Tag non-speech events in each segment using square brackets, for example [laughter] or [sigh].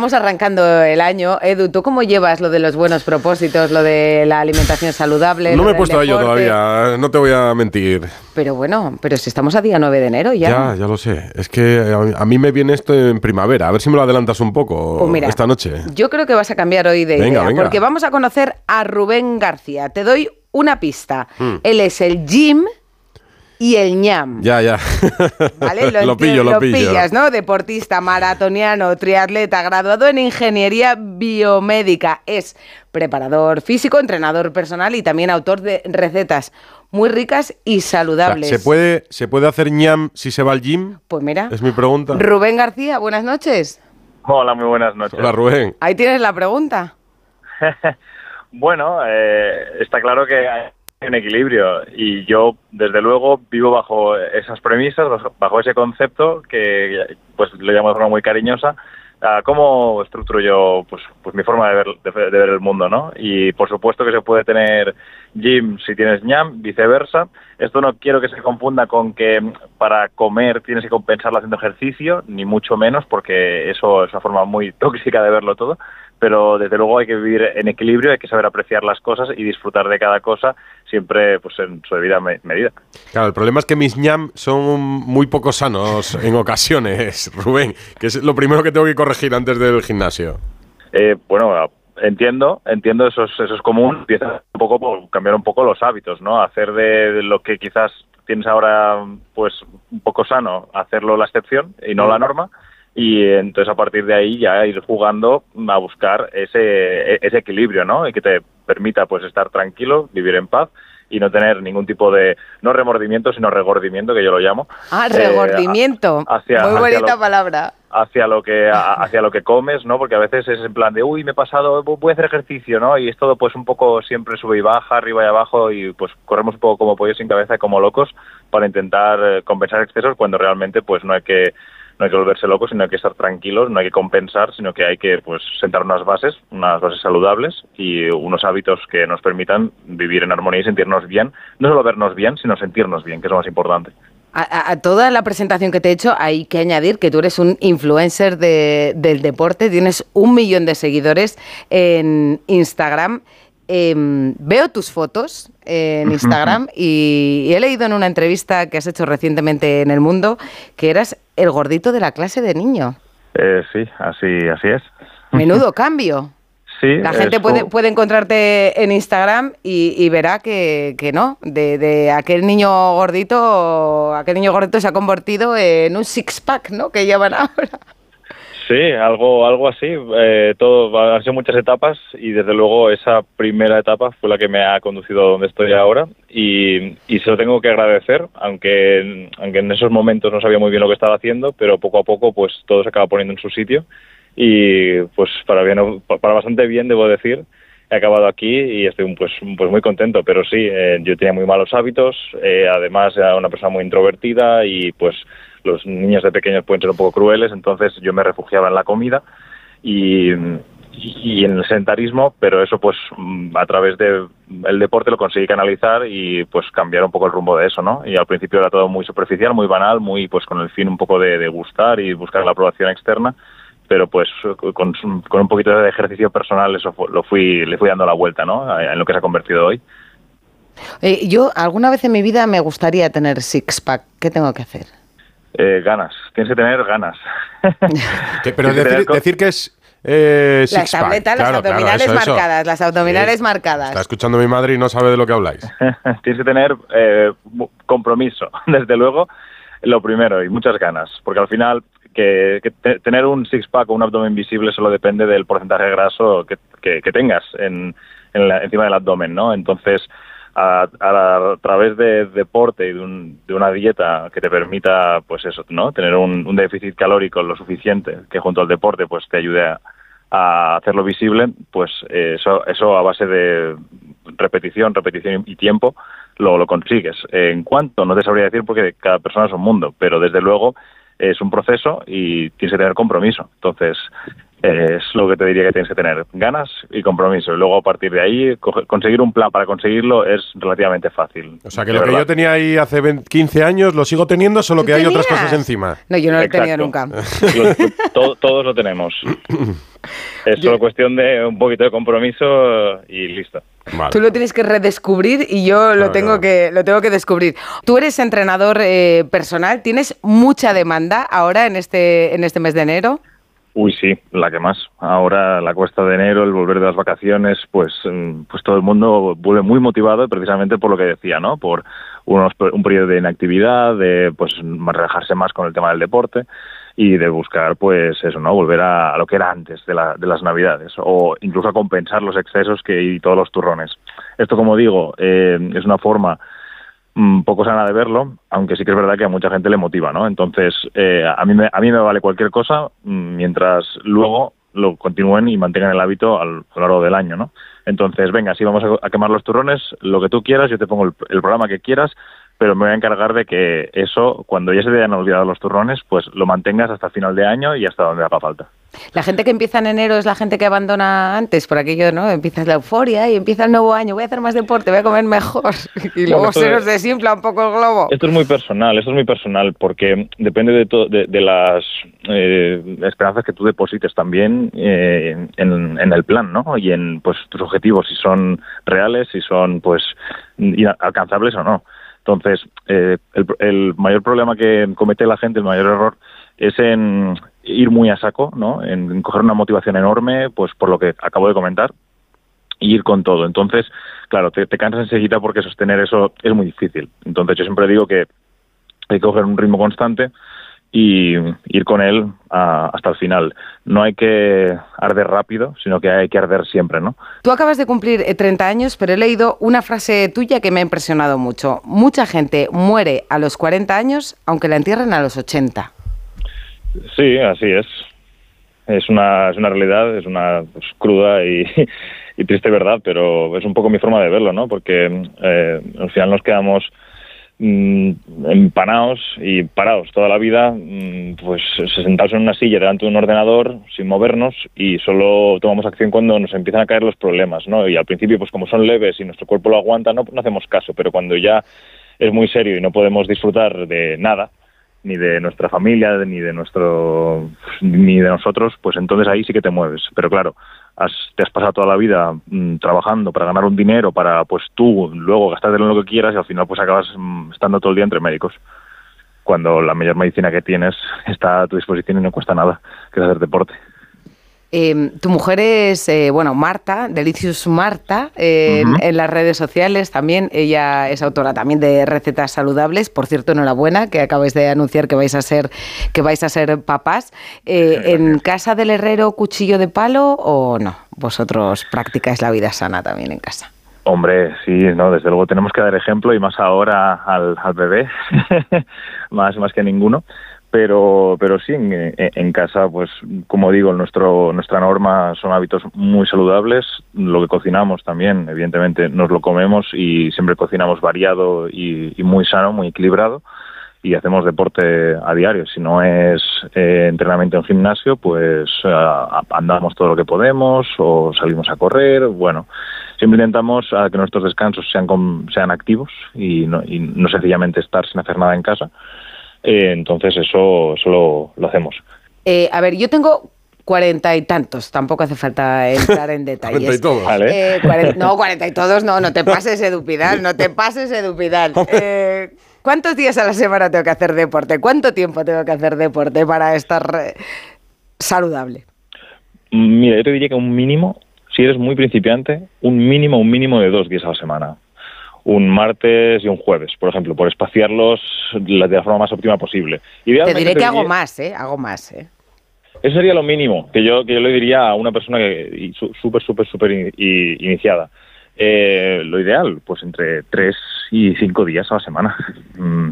Estamos arrancando el año. Edu, ¿tú cómo llevas lo de los buenos propósitos, lo de la alimentación saludable? No me he puesto a ello todavía, no te voy a mentir. Pero bueno, pero si estamos a día 9 de enero ya. Ya, ya lo sé. Es que a, mí me viene esto en primavera. A ver si me lo adelantas un poco Pues mira, esta noche. Yo creo que vas a cambiar hoy de Venga, idea, venga. porque vamos a conocer a Rubén García. Te doy una pista. Hmm. Él es el Jim y el ñam. Ya, ya. ¿Vale? [laughs] lo enti- pillo, lo, pillo. pillas, ¿no? Deportista, maratoniano, triatleta, graduado en ingeniería biomédica. Es preparador físico, entrenador personal y también autor de recetas muy ricas y O sea, saludables. ¿se, puede, ¿Se puede hacer ñam si se va al gym? Pues mira, Es mi pregunta. Rubén García, buenas noches. Hola, muy buenas noches. Hola, Rubén. Ahí tienes la pregunta. [laughs] Bueno, eh, está claro que hay un equilibrio y yo, desde luego, vivo bajo esas premisas, bajo- ese concepto que pues lo llamo de forma muy cariñosa. ¿Cómo estructuro yo pues, pues mi forma de ver, de, de ver el mundo, no? Y por supuesto que se puede tener gym si tienes ñam, viceversa. Esto no quiero que se confunda con que para comer tienes que compensarlo haciendo ejercicio, ni mucho menos, porque eso es una forma muy [laughs] tóxica de verlo todo pero desde luego hay que vivir en equilibrio, hay que saber apreciar las cosas y disfrutar de cada cosa siempre pues en su debida me- medida. Claro, el problema es que mis ñam son muy poco sanos [laughs] en ocasiones, [laughs] Rubén, que es lo primero que tengo que corregir antes del gimnasio. Eh, bueno, entiendo, entiendo, eso es, eso es común, empieza un poco por cambiar un poco los hábitos, ¿no? Hacer de, de lo que quizás tienes ahora pues un poco sano, hacerlo la excepción y no la norma. Y entonces a partir de ahí ya ir jugando a buscar ese, ese equilibrio, ¿no? Y que te permita pues estar tranquilo, vivir en paz y no tener ningún tipo de, no remordimiento, sino regordimiento, que yo lo llamo. Ah, Eh, regordimiento. hacia- Muy hacia bonita lo- palabra. hacia lo que hacia lo que comes, ¿no? Porque a veces es en plan de, uy, me he pasado, voy a hacer ejercicio, ¿no? Y es todo pues un poco siempre sube y baja, arriba y abajo y pues corremos un poco como pollos sin cabeza y como locos para intentar eh, compensar excesos cuando realmente pues no hay que no hay que volverse locos, sino hay que estar tranquilos, no hay que compensar, sino que hay que pues sentar unas bases, unas bases saludables y unos hábitos que nos permitan vivir en armonía y sentirnos bien, no solo vernos bien, sino sentirnos bien, que es lo más importante. A, toda la presentación que te he hecho hay que añadir que tú eres un influencer de- del deporte, tienes un millón de seguidores en Instagram. Em, veo tus fotos en Instagram y, y he leído en una entrevista que has hecho recientemente en El Mundo que eras el gordito de la clase de niño. Eh, sí, así así es. Menudo [laughs] cambio. Sí, La gente es puede, puede encontrarte en Instagram y, y verá que, que no, de, de aquel niño gordito, aquel niño gordito se ha convertido en un six pack, ¿no? Que llevan ahora. Sí, algo, algo así. Eh, todo han sido muchas etapas y desde luego esa primera etapa fue la que me ha conducido a donde estoy ahora y, y se lo tengo que agradecer, aunque, aunque en esos momentos no sabía muy bien lo que estaba haciendo, pero poco a poco pues todo se acaba poniendo en su sitio y pues para bien, para bastante bien debo decir. He acabado aquí y estoy pues, pues muy contento, pero sí, eh, yo tenía muy malos hábitos, eh, además era una persona muy introvertida y pues los niños de pequeños pueden ser un poco crueles, entonces yo me refugiaba en la comida y, en el sedentarismo, pero eso pues mm, a través del deporte lo conseguí canalizar y pues cambiar un poco el rumbo de eso, ¿no? Y al principio era todo muy superficial, muy banal, muy pues con el fin un poco de, de gustar y buscar la aprobación externa, pero pues con, un poquito de ejercicio personal eso fu- lo fui le fui dando la vuelta, ¿no? En lo que se ha convertido hoy. Eh, yo alguna vez en mi vida me gustaría tener six pack. ¿Qué tengo que hacer? Eh, ganas, tienes que tener ganas. [laughs] Que- pero decir, tener co- decir que es eh, Las tabletas, las Claro, claro, abdominales eso, eso. marcadas, las abdominales Sí. marcadas. Está escuchando mi madre y no sabe de lo que habláis. [laughs] Tienes que tener eh, compromiso, [laughs] desde luego, lo primero, y muchas ganas, porque al final que, que te- tener un six-pack o un abdomen visible solo depende del porcentaje de graso que, que- que tengas en, en la- encima del abdomen, ¿no? Entonces, a, a- a través de deporte y de, un- de una dieta que te permita, pues eso, ¿no? Tener un, déficit calórico lo suficiente que junto al deporte, pues te ayude a, hacerlo visible, pues eh, eso, eso a base de repetición, repetición y tiempo lo, lo consigues. En cuanto, no te sabría decir porque cada persona es un mundo, pero desde luego es un proceso y tienes que tener compromiso. Entonces, es lo que te diría que tienes que tener, ganas y compromiso. Y luego a partir de ahí, coge- conseguir un plan para conseguirlo es relativamente fácil. O sea, que lo que yo tenía ahí hace 20 15 años lo sigo teniendo, solo ¿Tú que hay otras cosas encima. No, yo no lo he tenido nunca. [laughs] Lo- to- todos lo tenemos. [coughs] Es solo cuestión de un poquito de compromiso y listo. Tú lo tienes que redescubrir y yo lo, tengo, Que, lo tengo que descubrir. Tú eres entrenador eh, personal, ¿tienes mucha demanda ahora en este, en este mes de enero? Uy, sí, la que más. Ahora la cuesta de enero, el volver de las vacaciones, pues, mm, pues todo el mundo vuelve muy motivado precisamente por lo que decía, ¿no? Por unos, un periodo de inactividad, de pues relajarse más con el tema del deporte y de buscar, pues eso, ¿no? Volver a, lo que era antes de, la, de, las Navidades o incluso a compensar los excesos que y todos los turrones. Esto, como digo, eh, es una forma poco sana de verlo, aunque sí que es verdad que a mucha gente le motiva, ¿no? Entonces, eh, a, mí me, a mí me vale cualquier cosa mm, mientras luego lo continúen y mantengan el hábito a lo largo del año, ¿no? Entonces, venga, si vamos a, quemar los turrones, lo que tú quieras, yo te pongo el, el programa que quieras, pero me voy a encargar de que eso, cuando ya se te hayan olvidado los turrones, pues lo mantengas hasta final de año y hasta donde haga falta. La gente que empieza en enero es la gente que abandona antes, por aquello, ¿no? Empieza la euforia y empieza el nuevo año, voy a hacer más deporte, voy a comer mejor [laughs] y luego se nos desinfla un poco el globo. Esto es muy personal, esto es muy personal porque depende de, de, las eh, esperanzas que tú deposites también eh, en, en, el plan, ¿no? Y en pues tus objetivos, si son reales, si son pues alcanzables o no. Entonces, eh, el, mayor problema que comete la gente, el mayor error, es en ir muy a saco, ¿no? En coger una motivación enorme, pues por lo que acabo de comentar, y ir con todo. Entonces, claro, te, cansas enseguida porque sostener eso es muy difícil. Entonces, yo siempre digo que hay que coger un ritmo constante y ir con él hasta el final. No hay que arder rápido, sino que hay que arder siempre, ¿no? Tú acabas de cumplir 30 eh, años, pero he leído una frase tuya que me ha impresionado mucho. Mucha gente muere a los 40 años, aunque la entierren a los 80. Sí, así es. Es una, es una realidad, es una pues, cruda [laughs] y, triste verdad, pero es un poco mi forma de verlo, ¿no? Porque eh, al final nos quedamos Mm, empanados y parados toda la vida, mm, pues sentados en una silla delante de un ordenador sin movernos y solo tomamos acción cuando nos empiezan a caer los problemas, ¿no? Y al principio, pues como son leves y nuestro cuerpo lo aguanta, no, no hacemos caso, pero cuando ya es muy serio y no podemos disfrutar de nada, ni de nuestra familia, ni de nuestro, ni de nosotros, pues entonces ahí sí que te mueves. Pero claro, te has pasado toda la vida mm, trabajando para ganar un dinero, para pues tú luego gastártelo en lo que quieras y al final pues acabas mm, estando todo el día entre médicos. Cuando la mayor medicina que tienes está a tu disposición y no cuesta nada, que es hacer deporte. Em, tu mujer es, eh, bueno, Marta, Delicious Marta, en, las redes sociales también. Ella es autora también de recetas saludables. Por cierto, enhorabuena, que acabáis de anunciar que vais a ser, que vais a ser papás. Eh, ¿En casa del herrero cuchillo de palo o no? ¿Vosotros practicáis la vida sana también en casa? Hombre, sí, no, desde luego tenemos que dar ejemplo y más ahora al, al bebé, [laughs] más, más que ninguno pero pero sí en, casa pues como digo nuestro nuestra norma son hábitos muy saludables. Lo que cocinamos también evidentemente nos lo comemos y siempre cocinamos variado y, muy sano muy equilibrado. Y hacemos deporte a diario. Si no es eh, entrenamiento en gimnasio pues andamos todo lo que podemos o salimos a correr. Bueno siempre intentamos que nuestros descansos sean sean activos y no, y no sencillamente estar sin hacer nada en casa eh, entonces eso, eso lo, hacemos. Eh, a ver, yo tengo cuarenta y tantos, tampoco hace falta entrar en [laughs] detalles. ¿Cuarenta y todos? Eh, no, cuarenta y todos no, no te pases Edupidal, no te pases Edupidal. [laughs] Eh, ¿Cuántos días a la semana tengo que hacer deporte? ¿Cuánto tiempo tengo que hacer deporte para estar saludable? Mira, yo te diría que un mínimo, si eres muy principiante, un mínimo, un mínimo de dos días a la semana un martes y un jueves, por ejemplo, por espaciarlos de la forma más óptima posible. te diré que hago más, ¿eh? Hago más, ¿eh? Eso sería lo mínimo que yo, que yo le diría a una persona que súper, súper, súper iniciada. Eh, lo ideal, pues entre tres y cinco días a la semana. Mm,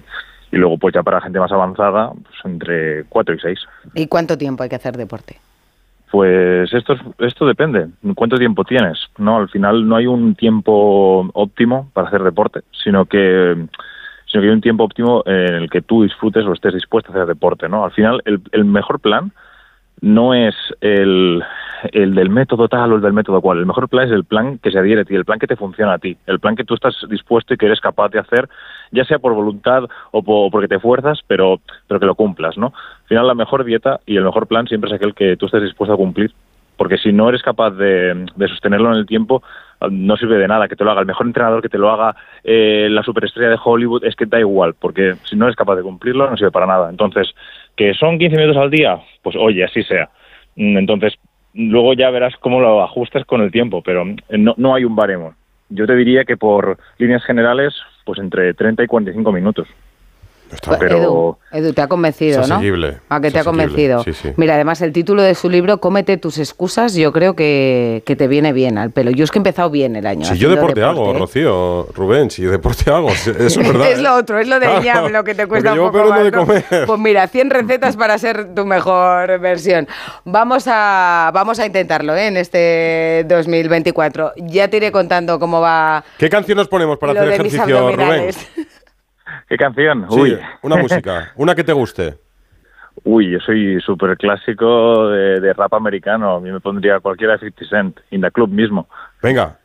y luego, pues ya para gente más avanzada, pues entre cuatro y seis. ¿Y cuánto tiempo hay que hacer deporte? Pues esto, esto depende. ¿Cuánto tiempo tienes? No, al final no hay un tiempo óptimo para hacer deporte, sino que sino que hay un tiempo óptimo en el que tú disfrutes o estés dispuesto a hacer deporte, ¿no? Al final el, el mejor plan no es el, el del método tal o el del método cual. El mejor plan es el plan que se adhiere a ti, el plan que te funciona a ti, el plan que tú estás dispuesto y que eres capaz de hacer, ya sea por voluntad o porque te fuerzas, pero, pero que lo cumplas, ¿no? Al final la mejor dieta y el mejor plan siempre es aquel que tú estés dispuesto a cumplir porque si no eres capaz de, sostenerlo en el tiempo, no sirve de nada que te lo haga el mejor entrenador, que te lo haga eh, la superestrella de Hollywood, es que da igual, porque si no eres capaz de cumplirlo, no sirve para nada. Entonces, que son 15 minutos al día, pues oye, así sea. Mm, entonces, luego ya verás cómo lo ajustas con el tiempo, pero no, no hay un baremo. Yo te diría que por líneas generales, pues entre 30 y 45 minutos. Edu, te ha convencido, ¿no? ¿A que te ha convencido? Mira, además el título de su libro, Cómete tus excusas, yo creo que, te viene bien al pelo. Yo es que he empezado bien el año. Si yo deporte, hago, ¿eh? Rocío, Rubén, si yo deporte hago, eso es [laughs] verdad. es lo ¿eh? otro, es lo de ñam, lo que te cuesta un poco más, Pues mira, 100 recetas para ser tu mejor versión. Vamos a, vamos a intentarlo ¿eh? en este 2024. Ya te iré contando cómo va. ¿Qué canción nos ponemos para hacer ejercicio, Rubén? ¿Qué canción? Uy. una [laughs] música, una que te guste. Uy, yo soy súper clásico de, de, rap americano. A mí me pondría cualquiera de 50 Cent, In The Club mismo. Venga.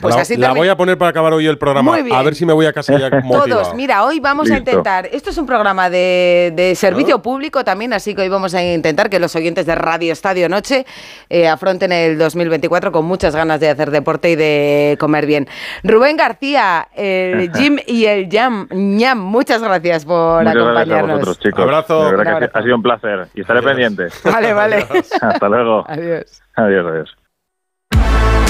Pues la, voy a poner para acabar hoy el programa. A ver si me voy a casa ya [laughs] Todos, mira, hoy vamos a intentar. Esto es un programa de, servicio público también, así que hoy vamos a intentar que los oyentes de Radio Estadio Noche eh, afronten el 2024 con muchas ganas de hacer deporte y de comer bien. Rubén García, el [laughs] Jim y el Jam, ñam, muchas gracias por muchas acompañarnos. Gracias a vosotros, chicos. Abrazo. De verdad que ha sido un placer y estaré pendiente. [laughs] Vale, vale. Hasta luego. Adiós. Adiós, adiós.